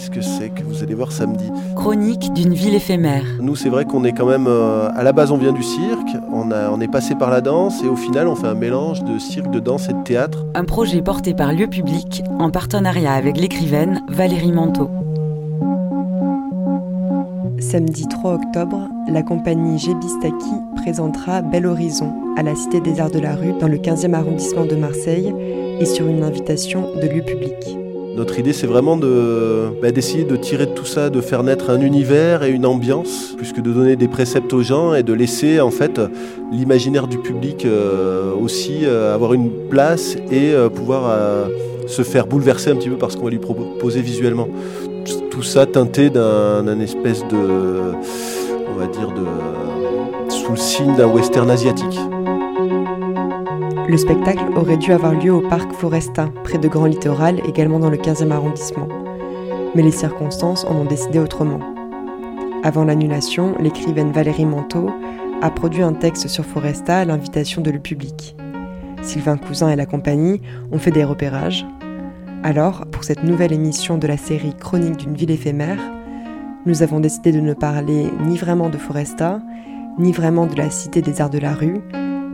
Qu'est-ce que c'est que vous allez voir samedi Chronique d'une ville éphémère. Nous, c'est vrai qu'on est quand même. euh, à la base, on vient du cirque, on, a, on est passé par la danse, et au final, on fait un mélange de cirque, de danse et de théâtre. Un projet porté par Lieu Public en partenariat avec l'écrivaine Valérie Manteau. Samedi 3 octobre, la compagnie Gebistaki présentera Bel Horizon à la Cité des Arts de la Rue dans le 15e arrondissement de Marseille et sur une invitation de lieu public. Notre idée, c'est vraiment de, bah, d'essayer de tirer de tout ça, de faire naître un univers et une ambiance, plus que de donner des préceptes aux gens et de laisser en fait l'imaginaire du public euh, aussi euh, avoir une place et euh, pouvoir se faire bouleverser un petit peu par ce qu'on va lui proposer visuellement. Tout ça teinté d'un espèce de, on va dire, de, sous le signe d'un western asiatique. Le spectacle aurait dû avoir lieu au parc Foresta, près de Grand Littoral, également dans le 15e arrondissement. Mais les circonstances en ont décidé autrement. Avant l'annulation, l'écrivaine Valérie Manteau a produit un texte sur Foresta à l'invitation de le public. Sylvain Cousin et la compagnie ont fait des repérages. Alors, pour cette nouvelle émission de la série Chronique d'une ville éphémère, nous avons décidé de ne parler ni vraiment de Foresta, ni vraiment de la Cité des Arts de la Rue,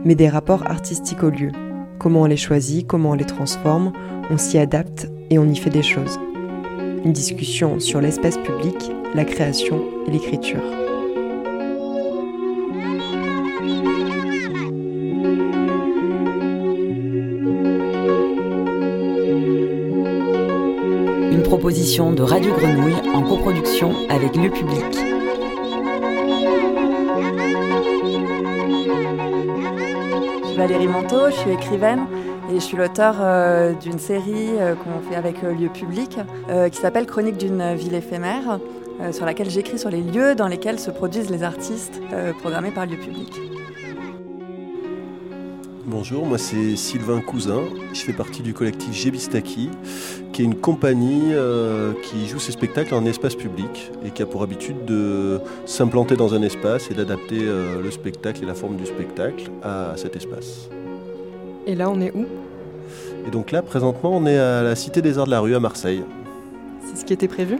mais des rapports artistiques au lieu. Comment on les choisit, comment on les transforme, on s'y adapte et on y fait des choses. Une discussion sur l'espace public, la création et l'écriture. Une proposition de Radio Grenouille en coproduction avec Lieu Public. Valérie Manteau, je suis écrivaine et je suis l'auteur euh, d'une série euh, qu'on fait avec euh, Lieu Public qui s'appelle Chronique d'une ville éphémère, sur laquelle j'écris sur les lieux dans lesquels se produisent les artistes programmés par Lieu Public. Bonjour, moi c'est Sylvain Cousin. Je fais partie du collectif Gebistaki, qui est une compagnie euh, qui joue ses spectacles en espace public et qui a pour habitude de s'implanter dans un espace et d'adapter euh, le spectacle et la forme du spectacle à cet espace. Et là, on est où? Et donc là, présentement, on est à la Cité des Arts de la Rue à Marseille. C'est ce qui était prévu?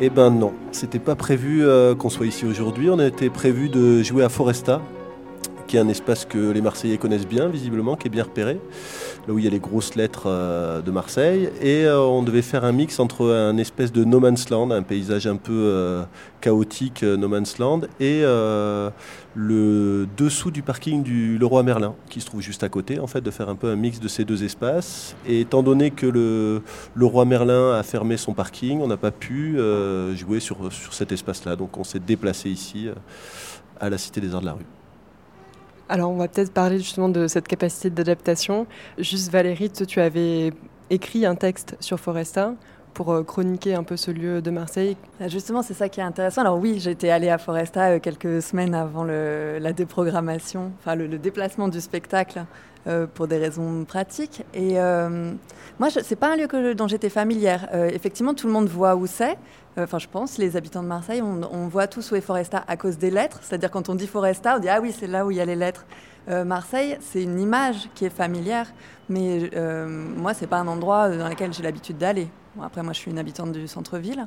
Eh ben non, c'était pas prévu euh, qu'on soit ici aujourd'hui. On a été prévu de jouer à Foresta, qui est un espace que les Marseillais connaissent bien, visiblement, qui est bien repéré, là où il y a les grosses lettres euh, de Marseille. Et euh, on devait faire un mix entre un espèce de no man's land, un paysage un peu euh, chaotique, no man's land, et le dessous du parking du Leroy Merlin, qui se trouve juste à côté, en fait, de faire un peu un mix de ces deux espaces. Et étant donné que le Leroy Merlin a fermé son parking, on n'a pas pu jouer sur, sur cet espace-là. Donc on s'est déplacé ici, à la Cité des Arts de la Rue. Alors, on va peut-être parler justement de cette capacité d'adaptation. Juste, Valérie, tu avais écrit un texte sur Foresta pour euh, chroniquer un peu ce lieu de Marseille. Ah, Justement, c'est ça qui est intéressant. Alors oui, j'étais allée à Foresta euh, quelques semaines avant le- la déprogrammation, enfin le déplacement du spectacle euh, pour des raisons pratiques. Et euh, moi, ce n'est pas un lieu dont j'étais familière. Euh, effectivement, tout le monde voit où c'est. Enfin, je pense, les habitants de Marseille, on, voit tous où est Foresta à cause des lettres. C'est-à-dire quand on dit Foresta, on dit ah oui, c'est là où il y a les lettres. Marseille, c'est une image qui est familière, mais moi, c'est pas un endroit dans lequel j'ai l'habitude d'aller. Après, moi, je suis une habitante du centre-ville.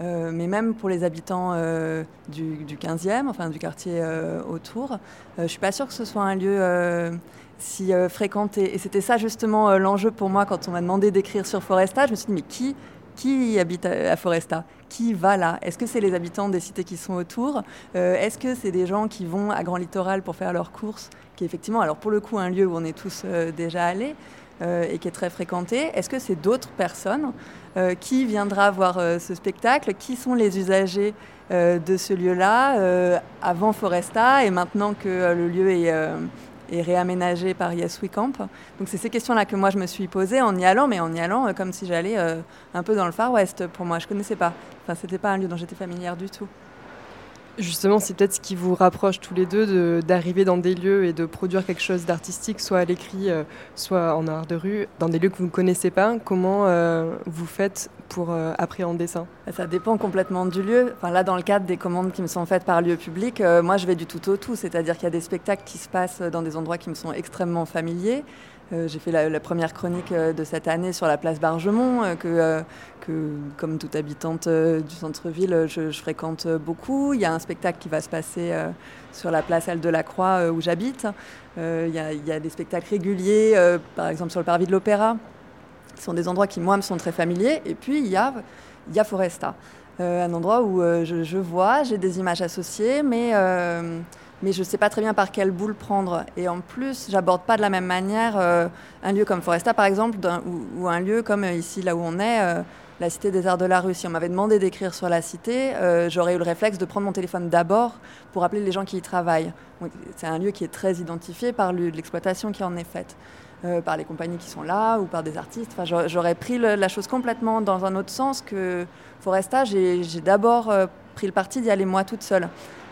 Euh, mais même pour les habitants euh, du, du 15e, enfin du quartier euh, autour, je ne suis pas sûre que ce soit un lieu si fréquenté. Et c'était ça justement l'enjeu pour moi quand on m'a demandé d'écrire sur Foresta. Je me suis dit, mais qui, qui habite à, à Foresta? Qui va là? Est-ce que c'est les habitants des cités qui sont autour? Est-ce que c'est des gens qui vont à Grand Littoral pour faire leurs courses? Qui est effectivement, alors pour le coup, un lieu où on est tous déjà allés et qui est très fréquenté. Est-ce que c'est d'autres personnes euh, qui viendra voir euh, ce spectacle? Qui sont les usagers euh, de ce lieu-là euh, avant Foresta et maintenant que euh, le lieu est, euh, réaménagé par Yes We Camp? Donc c'est ces questions-là que moi je me suis posée en y allant, mais en y allant euh, comme si j'allais euh, un peu dans le Far West pour moi. Je connaissais pas. Enfin, c'était pas un lieu dont j'étais familière du tout. Justement, c'est peut-être ce qui vous rapproche tous les deux de- d'arriver dans des lieux et de produire quelque chose d'artistique, soit à l'écrit, euh, soit en art de rue, dans des lieux que vous ne connaissez pas. Comment euh, vous faites pour euh, appréhender ça? Ça dépend complètement du lieu. Enfin, là, dans le cadre des commandes qui me sont faites par lieu public, moi, je vais du tout au tout. C'est-à-dire qu'il y a des spectacles qui se passent dans des endroits qui me sont extrêmement familiers. J'ai fait la, première chronique de cette année sur la place Bargemont, que, que, comme toute habitante du centre-ville, je, fréquente beaucoup. Il y a un spectacle qui va se passer sur la place Halle de la Croix où j'habite. Il y, a des spectacles réguliers, par exemple sur le parvis de l'Opéra. Ce sont des endroits qui, moi, me sont très familiers. Et puis, il y a, il Foresta. Euh, un endroit où euh, je, vois, j'ai des images associées, mais, euh, mais je ne sais pas très bien par quelle boule prendre. Et en plus, j'aborde pas de la même manière un lieu comme Foresta, par exemple, ou, un lieu comme ici, là où on est, la Cité des Arts de la Rue. Si on m'avait demandé d'écrire sur la cité, j'aurais eu le réflexe de prendre mon téléphone d'abord pour appeler les gens qui y travaillent. C'est un lieu qui est très identifié par l'exploitation qui en est faite. par les compagnies qui sont là ou par des artistes. Enfin, j'aurais pris la chose complètement dans un autre sens que Foresta, j'ai d'abord euh, pris le parti d'y aller moi toute seule euh,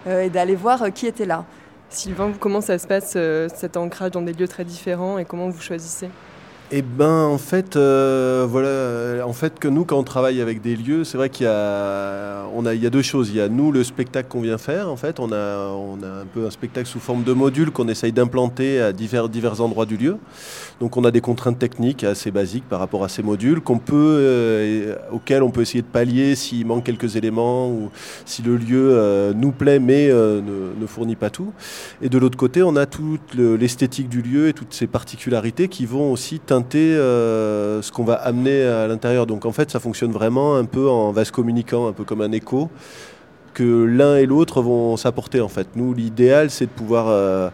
et d'aller voir euh, qui était là. Sylvain, comment ça se passe cet ancrage dans des lieux très différents et comment vous choisissez? Eh ben, en fait, euh, voilà, en fait que nous, quand on travaille avec des lieux, c'est vrai qu'il y a, on a, il y a deux choses. Il y a nous le spectacle qu'on vient faire. En fait, on a, on a un peu un spectacle sous forme de module qu'on essaye d'implanter à divers, divers endroits du lieu. Donc, on a des contraintes techniques assez basiques par rapport à ces modules qu'on peut, euh, auxquels on peut essayer de pallier s'il manque quelques éléments ou si le lieu euh, nous plaît mais ne, ne, fournit pas tout. Et de l'autre côté, on a toute l'esthétique du lieu et toutes ces particularités qui vont aussi euh, ce qu'on va amener à l'intérieur. Donc en fait, ça fonctionne vraiment un peu en vase communicant, un peu comme un écho, que l'un et l'autre vont s'apporter en fait. Nous, l'idéal, c'est de pouvoir euh,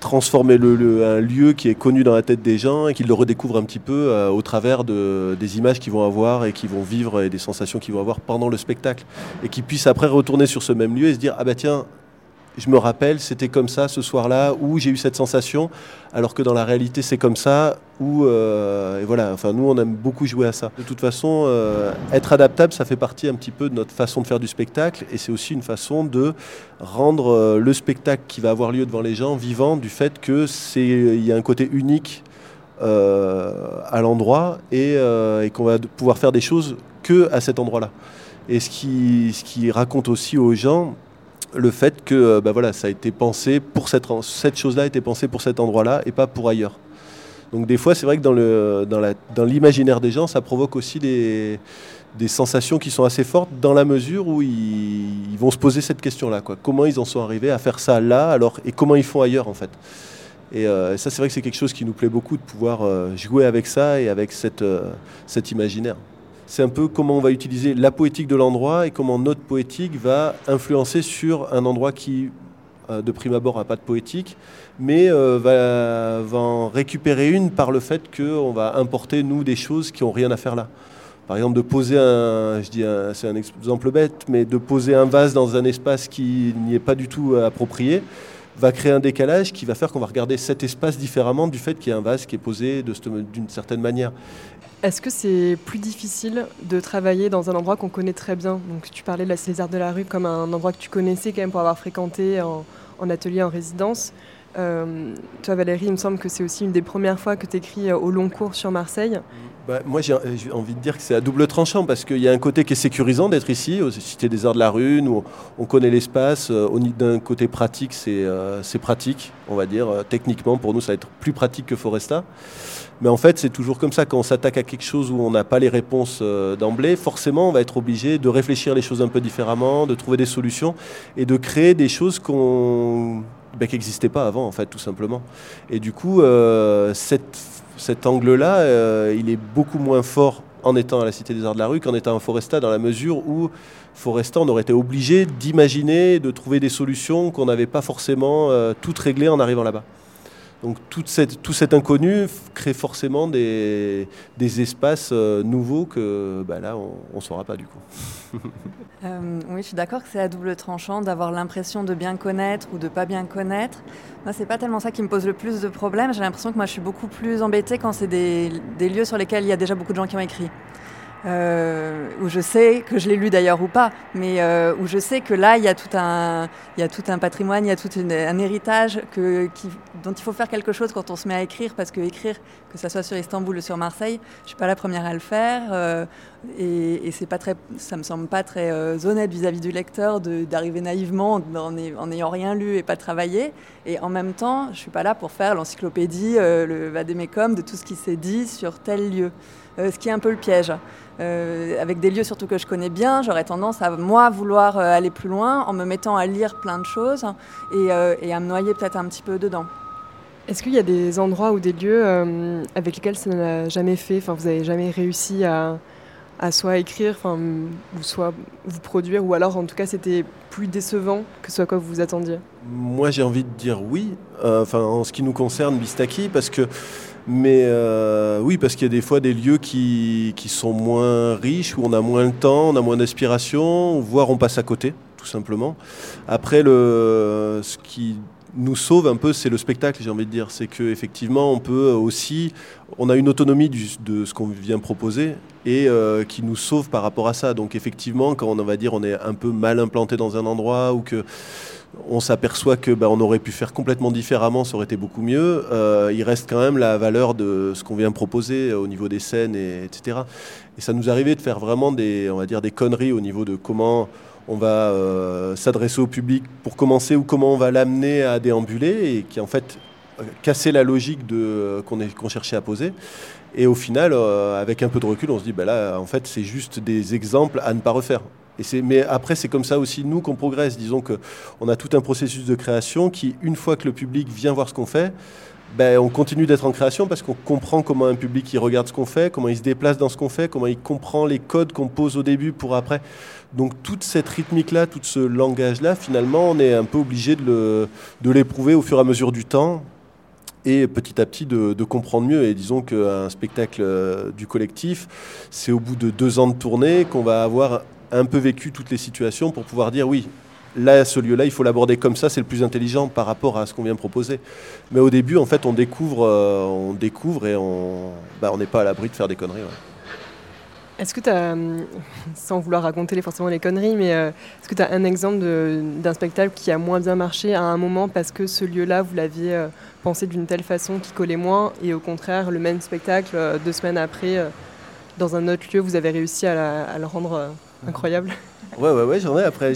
transformer le, un lieu qui est connu dans la tête des gens et qu'ils le redécouvrent un petit peu euh, au travers de, des images qu'ils vont avoir et qu'ils vont vivre et des sensations qu'ils vont avoir pendant le spectacle. Et qu'ils puissent après retourner sur ce même lieu et se dire, ah bah tiens, je me rappelle, c'était comme ça ce soir-là, où j'ai eu cette sensation, alors que dans la réalité, c'est comme ça, où, euh, voilà, enfin, nous, on aime beaucoup jouer à ça. De toute façon, euh, être adaptable, ça fait partie un petit peu de notre façon de faire du spectacle, et c'est aussi une façon de rendre euh, le spectacle qui va avoir lieu devant les gens vivant, du fait que il y a un côté unique à l'endroit, et, qu'on va pouvoir faire des choses que à cet endroit-là. Et ce qui raconte aussi aux gens, le fait que euh, bah voilà, ça a été pensé pour cette, chose-là a été pensée pour cet endroit-là et pas pour ailleurs. Donc des fois, c'est vrai que dans, l'imaginaire des gens, ça provoque aussi des, sensations qui sont assez fortes dans la mesure où ils, vont se poser cette question-là. Comment ils en sont arrivés à faire ça là alors, et comment ils font ailleurs en fait. Et euh, ça, c'est vrai que c'est quelque chose qui nous plaît beaucoup de pouvoir euh, jouer avec ça et avec cet imaginaire c'est un peu comment on va utiliser la poétique de l'endroit et comment notre poétique va influencer sur un endroit qui, euh, de prime abord, n'a pas de poétique, mais euh, va, en récupérer une par le fait qu'on va importer, nous, des choses qui n'ont rien à faire là. Par exemple, de poser un, je dis c'est un exemple bête, mais de poser un vase dans un espace qui n'y est pas du tout euh, approprié, va créer un décalage qui va faire qu'on va regarder cet espace différemment du fait qu'il y a un vase qui est posé d'une certaine manière. Est-ce que c'est plus difficile de travailler dans un endroit qu'on connaît très bien? Donc, Tu parlais de la César de la Rue comme un endroit que tu connaissais quand même pour avoir fréquenté en, atelier, en résidence. Euh, toi, Valérie, il me semble que c'est aussi une des premières fois que tu écris euh, au long cours sur Marseille. Bah, moi, j'ai envie de dire que c'est à double tranchant parce qu'il y a un côté qui est sécurisant d'être ici, aux Cité des Arts de la Rue, où on connaît l'espace. Euh, d'un côté pratique, c'est pratique, on va dire. Techniquement, pour nous, ça va être plus pratique que Foresta. Mais en fait, c'est toujours comme ça. Quand on s'attaque à quelque chose où on n'a pas les réponses euh, d'emblée, forcément, on va être obligé de réfléchir les choses un peu différemment, de trouver des solutions et de créer des choses qu'on ben, qui n'existaient pas avant, en fait, tout simplement. Et du coup, euh, cet angle-là, euh, il est beaucoup moins fort en étant à la Cité des Arts de la Rue qu'en étant à Foresta, dans la mesure où Foresta, on aurait été obligé d'imaginer, de trouver des solutions qu'on n'avait pas forcément toutes réglées en arrivant là-bas. Donc tout cet inconnu crée forcément des, espaces euh, nouveaux que bah, là, on ne saura pas du coup. Euh, oui, je suis d'accord que c'est à double tranchant d'avoir l'impression de bien connaître ou de pas bien connaître. Moi, c'est pas tellement ça qui me pose le plus de problèmes. J'ai l'impression que moi, je suis beaucoup plus embêtée quand c'est des, lieux sur lesquels il y a déjà beaucoup de gens qui ont écrit. Euh, où je sais que je l'ai lu d'ailleurs ou pas, mais euh, où je sais que là il y a tout un, il y a tout un patrimoine, il y a tout un héritage que, qui, dont il faut faire quelque chose quand on se met à écrire, parce que écrire, que ça soit sur Istanbul ou sur Marseille, je suis pas la première à le faire, euh, et, c'est pas très, ça me semble pas très euh, honnête vis-à-vis du lecteur d'arriver naïvement en n'ayant rien lu et pas travaillé, et en même temps, je suis pas là pour faire l'encyclopédie, euh, le vadémécum de tout ce qui s'est dit sur tel lieu. Ce qui est un peu le piège. Avec des lieux surtout que je connais bien, j'aurais tendance à moi vouloir aller plus loin en me mettant à lire plein de choses et, à me noyer peut-être un petit peu dedans. Est-ce qu'il y a des endroits ou des lieux avec lesquels ça n'a jamais fait, enfin vous n'avez jamais réussi à, à soit écrire, enfin, ou soit vous produire, ou alors en tout cas c'était plus décevant que ce à quoi vous vous attendiez? Moi j'ai envie de dire oui, enfin en ce qui nous concerne Bistaki, parce que mais euh, oui, parce qu'il y a des fois des lieux qui, qui, sont moins riches, où on a moins de temps, on a moins d'inspiration, voire on passe à côté, tout simplement. Après, le, ce qui nous sauve un peu, c'est le spectacle, j'ai envie de dire. C'est qu'effectivement, on peut aussi. On a une autonomie de ce qu'on vient proposer et euh, qui nous sauve par rapport à ça. Donc, effectivement, quand on, va dire on est un peu mal implanté dans un endroit ou que on s'aperçoit que bah, on aurait pu faire complètement différemment, ça aurait été beaucoup mieux. Euh, il reste quand même la valeur de ce qu'on vient proposer au niveau des scènes, et, etc. Et ça nous arrivait de faire vraiment des, on va dire, des conneries au niveau de comment on va euh, s'adresser au public pour commencer ou comment on va l'amener à déambuler et qui en fait casser la logique de, qu'on, cherchait à poser. Et au final, euh, avec un peu de recul, on se dit, bah là, en fait, c'est juste des exemples à ne pas refaire mais après, c'est comme ça aussi, nous, qu'on progresse. Disons qu'on a tout un processus de création qui, une fois que le public vient voir ce qu'on fait, ben, on continue d'être en création parce qu'on comprend comment un public il regarde ce qu'on fait, comment il se déplace dans ce qu'on fait, comment il comprend les codes qu'on pose au début pour après. Donc toute cette rythmique-là, tout ce langage-là, finalement, on est un peu obligé de l'éprouver au fur et à mesure du temps et petit à petit de, de comprendre mieux. Et disons qu'un spectacle euh, du collectif, c'est au bout de deux ans de tournée qu'on va avoir un peu vécu toutes les situations pour pouvoir dire oui, là, ce lieu-là, il faut l'aborder comme ça, c'est le plus intelligent par rapport à ce qu'on vient proposer. Mais au début, en fait, on découvre, euh, on découvre et on bah, n'est pas à l'abri de faire des conneries. Est-ce que tu as, sans vouloir raconter forcément les conneries, mais euh, est-ce que tu as un exemple d'un spectacle qui a moins bien marché à un moment parce que ce lieu-là, vous l'aviez euh, pensé d'une telle façon qui collait moins, et au contraire, le même spectacle, deux semaines après, dans un autre lieu, vous avez réussi à, à le rendre incroyable? Ouais, ouais, ouais, j'en ai. Après,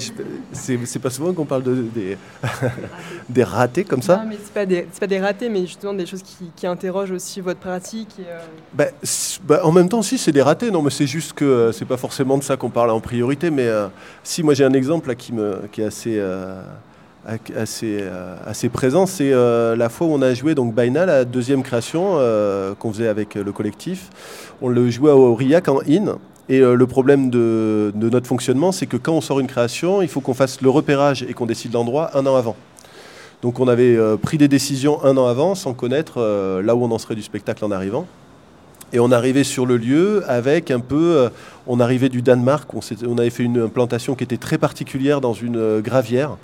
c'est pas souvent qu'on parle de, des, des ratés comme ça. Non, mais c'est pas, des, pas des ratés, mais justement des choses qui, qui interrogent aussi votre pratique. Et euh, bah, bah, en même temps, si, c'est des ratés. Non, mais c'est juste que euh, c'est pas forcément de ça qu'on parle en priorité. Mais euh, si, moi j'ai un exemple là, qui, me, qui est assez. assez, assez présent, c'est la fois où on a joué donc Baina, la deuxième création qu'on faisait avec le collectif. On le jouait au Aurillac en in, et euh, le problème de, notre fonctionnement, c'est que quand on sort une création, il faut qu'on fasse le repérage et qu'on décide l'endroit un an avant. Donc on avait euh, pris des décisions un an avant sans connaître euh, là où on en serait du spectacle en arrivant. Et on arrivait sur le lieu avec un peu... on arrivait du Danemark, on, avait fait une implantation qui était très particulière dans une gravière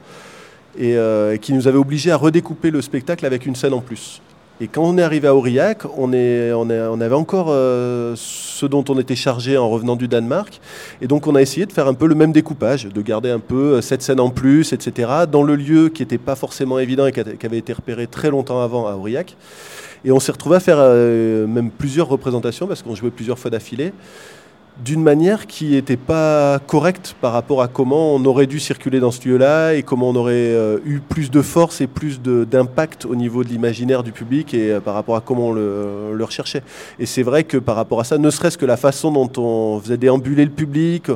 et qui nous avait obligé à redécouper le spectacle avec une scène en plus. Et quand on est arrivé à Aurillac, on, est, on, avait encore euh, ce dont on était chargé en revenant du Danemark. Et donc on a essayé de faire un peu le même découpage, de garder un peu euh, cette scène en plus, etc., dans le lieu qui n'était pas forcément évident et qui avait été repéré très longtemps avant à Aurillac. Et on s'est retrouvé à faire euh, même plusieurs représentations, parce qu'on jouait plusieurs fois d'affilée d'une manière qui n'était pas correcte par rapport à comment on aurait dû circuler dans ce lieu-là et comment on aurait euh, eu plus de force et plus d'impact au niveau de l'imaginaire du public et euh, par rapport à comment on le, recherchait. Et c'est vrai que par rapport à ça, ne serait-ce que la façon dont on faisait déambuler le public,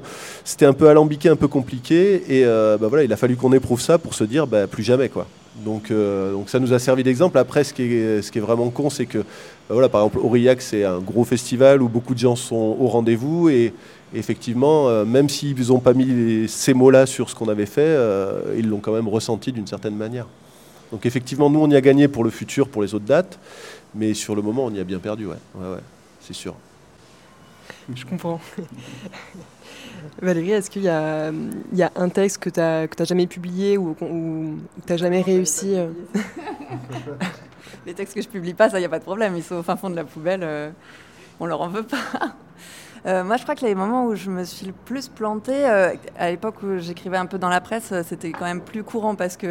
c'était un peu alambiqué, un peu compliqué. Et euh, bah voilà, il a fallu qu'on éprouve ça pour se dire bah, plus jamais. quoi. Donc, donc ça nous a servi d'exemple. Après, ce qui est, ce qui est vraiment con, c'est que bah voilà, par exemple, Aurillac, c'est un gros festival où beaucoup de gens sont au rendez-vous et, effectivement, euh, même s'ils n'ont pas mis ces mots-là sur ce qu'on avait fait, euh, ils l'ont quand même ressenti d'une certaine manière. Donc effectivement, nous, on y a gagné pour le futur, pour les autres dates, mais sur le moment, on y a bien perdu, ouais, ouais, ouais c'est sûr. Je comprends. Valérie, est-ce qu'il y, a, un texte que tu n'as jamais publié ou, ou tu n'as jamais réussi euh les textes que je publie pas, ça, il n'y a pas de problème. Ils sont au fin fond de la poubelle. Euh, on leur en veut pas. moi, je crois que les moments où je me suis le plus plantée, à l'époque où j'écrivais un peu dans la presse, c'était quand même plus courant parce que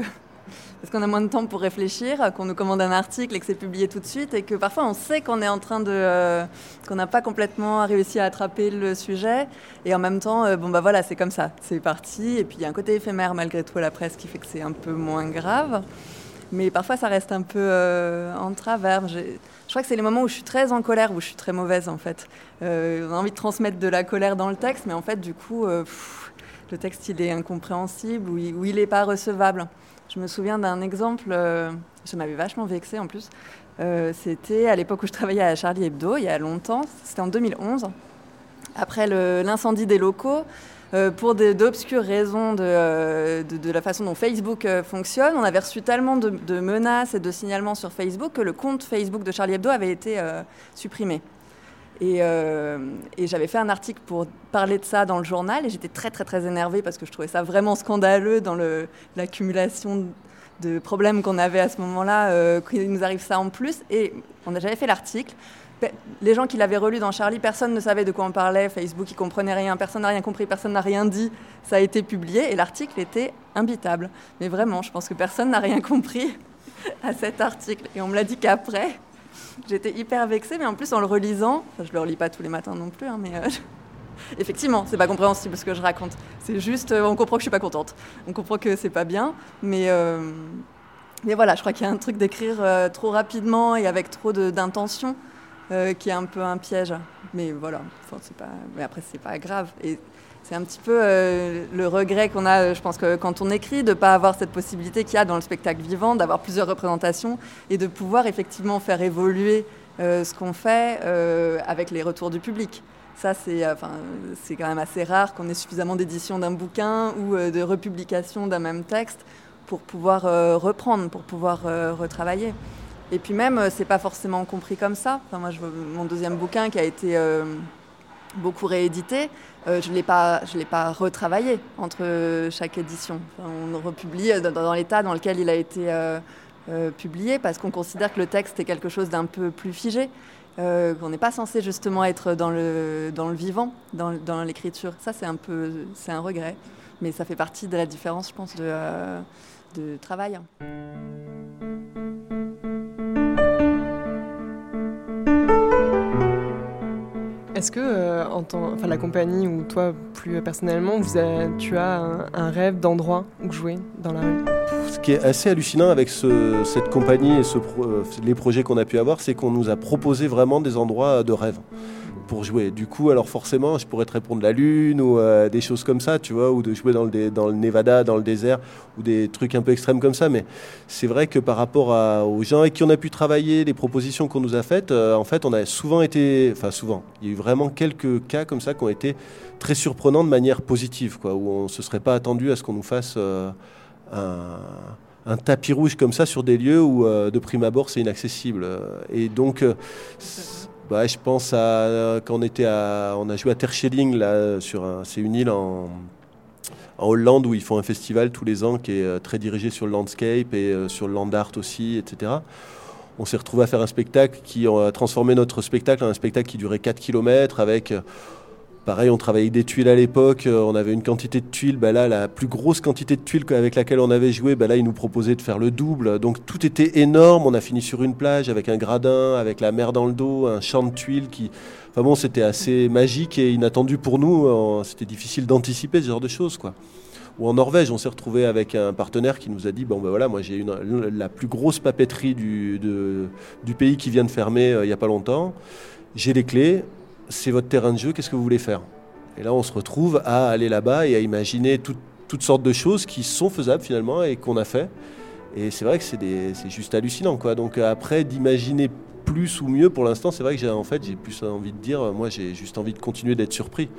parce qu'on a moins de temps pour réfléchir, qu'on nous commande un article et que c'est publié tout de suite, et que parfois on sait qu'on est en train de, euh, qu'on n'a pas complètement réussi à attraper le sujet, et en même temps, euh, bon bah voilà, c'est comme ça, c'est parti, et puis il y a un côté éphémère malgré tout à la presse qui fait que c'est un peu moins grave, mais parfois ça reste un peu euh, en travers. Je crois que c'est les moments où je suis très en colère, où je suis très mauvaise en fait. on a envie de transmettre de la colère dans le texte, mais en fait du coup, le texte il est incompréhensible ou il n'est pas recevable. Je me souviens d'un exemple, euh, ça m'avait vachement vexé en plus. Euh, c'était à l'époque où je travaillais à Charlie Hebdo, il y a longtemps, c'était en 2011. Après l'incendie des locaux, euh, pour d'obscures raisons de, la façon dont Facebook fonctionne, on avait reçu tellement de, menaces et de signalements sur Facebook que le compte Facebook de Charlie Hebdo avait été supprimé. Euh, et, j'avais fait un article pour parler de ça dans le journal et j'étais très très très énervée parce que je trouvais ça vraiment scandaleux dans l'accumulation de problèmes qu'on avait à ce moment-là, euh, qu'il nous arrive ça en plus. Et on a j'avais fait l'article. Les gens qui l'avaient relu dans Charlie, personne ne savait de quoi on parlait. Facebook, ils comprenaient rien, personne n'a rien compris, personne n'a rien dit. Ça a été publié et l'article était imbitable. Mais vraiment, je pense que personne n'a rien compris à cet article. Et on me l'a dit qu'après. J'étais hyper vexée, mais en plus en le relisant, je le relis pas tous les matins non plus, hein, mais euh, effectivement, c'est pas compréhensible ce que je raconte. C'est juste, euh, on comprend que je suis pas contente. On comprend que c'est pas bien, mais euh, mais voilà, je crois qu'il y a un truc d'écrire trop rapidement et avec trop d'intention qui est un peu un piège. Mais voilà, c'est pas, mais après c'est pas grave. C'est un petit peu euh, le regret qu'on a, euh, je pense que quand on écrit, de ne pas avoir cette possibilité qu'il y a dans le spectacle vivant, d'avoir plusieurs représentations et de pouvoir effectivement faire évoluer euh, ce qu'on fait avec les retours du public. Ça, c'est quand même assez rare qu'on ait suffisamment d'éditions d'un bouquin ou de republication d'un même texte pour pouvoir reprendre, pour pouvoir retravailler. Et puis même, c'est pas forcément compris comme ça. Enfin, moi, mon deuxième bouquin qui a été beaucoup réédité, euh, je ne l'ai pas, retravaillé entre chaque édition. on republie dans, l'état dans lequel il a été euh, euh, publié parce qu'on considère que le texte est quelque chose d'un peu plus figé, qu'on n'est pas censé justement être dans le, dans le vivant, dans, dans l'écriture. Ça, c'est un peu, c'est un regret, mais ça fait partie de la différence, je pense, de, de travail. Est-ce que euh, la compagnie ou toi plus personnellement, tu as un, rêve d'endroit où jouer dans la rue? Ce qui est assez hallucinant avec cette compagnie et euh, les projets qu'on a pu avoir, c'est qu'on nous a proposé vraiment des endroits de rêve pour jouer. Du coup, alors forcément, je pourrais te répondre la Lune ou euh, des choses comme ça, tu vois, ou de jouer dans le, Nevada, dans le désert, ou des trucs un peu extrêmes comme ça. Mais c'est vrai que par rapport aux gens avec qui on a pu travailler, les propositions qu'on nous a faites, euh, en fait, on a souvent été, enfin souvent, il y a eu vraiment quelques cas comme ça qui ont été très surprenants de manière positive, quoi, où on se serait pas attendu à ce qu'on nous fasse euh, un tapis rouge comme ça sur des lieux où de prime abord c'est inaccessible. Et donc bah, je pense à quand on était à, on a joué à Terschelling là sur c'est une île en, en, Hollande où ils font un festival tous les ans qui est euh, très dirigé sur le landscape et euh, sur le land art aussi, etc. On s'est retrouvé à faire un spectacle qui a transformé notre spectacle en un spectacle qui durait 4 km avec euh, Pareil, on travaillait des tuiles à l'époque, euh, on avait une quantité de tuiles, bah là, la plus grosse quantité de tuiles avec laquelle on avait joué, bah là, ils nous proposaient de faire le double. Donc tout était énorme, on a fini sur une plage avec un gradin, avec la mer dans le dos, un champ de tuiles qui... Enfin bon, c'était assez magique et inattendu pour nous, c'était difficile d'anticiper ce genre de choses, quoi. Ou en Norvège, on s'est retrouvé avec un partenaire qui nous a dit, bon ben voilà, moi j'ai une, la plus grosse papeterie du, du pays qui vient de fermer euh, il n'y a pas longtemps, j'ai les clés, c'est votre terrain de jeu, qu'est-ce que vous voulez faire? Et là, on se retrouve à aller là-bas et à imaginer toutes sortes de choses qui sont faisables finalement et qu'on a fait. Et c'est vrai que c'est juste hallucinant. Quoi. Donc après, d'imaginer plus ou mieux, pour l'instant, c'est vrai que j'ai en fait, j'ai plus envie de dire, moi j'ai juste envie de continuer d'être surpris.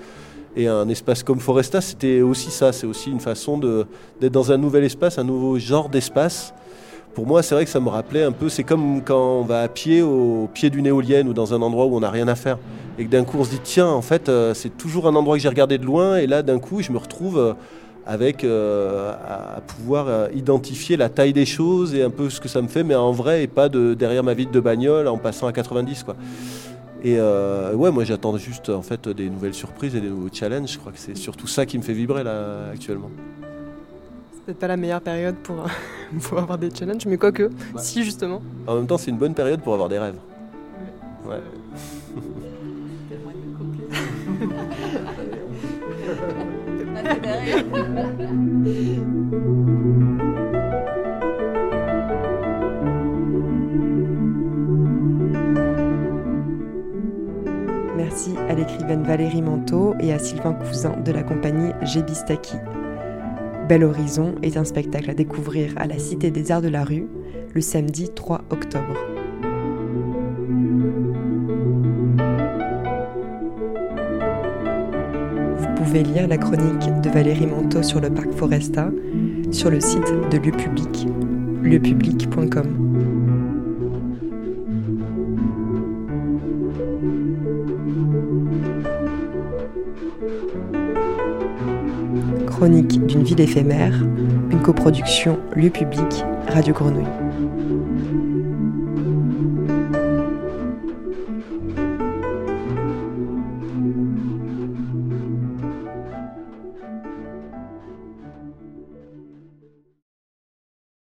Et un espace comme Foresta, c'était aussi ça, c'est aussi une façon d'être dans un nouvel espace, un nouveau genre d'espace pour moi, c'est vrai que ça me rappelait un peu, c'est comme quand on va à pied au pied d'une éolienne ou dans un endroit où on n'a rien à faire. Et que d'un coup, on se dit, tiens, en fait, euh, c'est toujours un endroit que j'ai regardé de loin. Et là, d'un coup, je me retrouve euh, avec euh, à pouvoir identifier la taille des choses et un peu ce que ça me fait, mais en vrai, et pas de, derrière ma vitre de bagnole en passant à 90. Quoi. Et ouais, moi j'attends juste en fait des nouvelles surprises et des nouveaux challenges. Je crois que c'est surtout ça qui me fait vibrer là actuellement. C'est peut-être pas la meilleure période pour, pour avoir des challenges, mais quoique, si justement. En même temps, c'est une bonne période pour avoir des rêves. Ouais. Merci à l'écrivaine Valérie Manteau et à Sylvain Cousin de la compagnie Gébistaki. Bel Horizon est un spectacle à découvrir à la Cité des Arts de la Rue le samedi 3 octobre. Vous pouvez lire la chronique de Valérie Manteau sur le parc Foresta sur le site de Lieu Public, lieupublic.com. Chronique d'une ville éphémère, une coproduction Lieu Public, Radio Grenouille.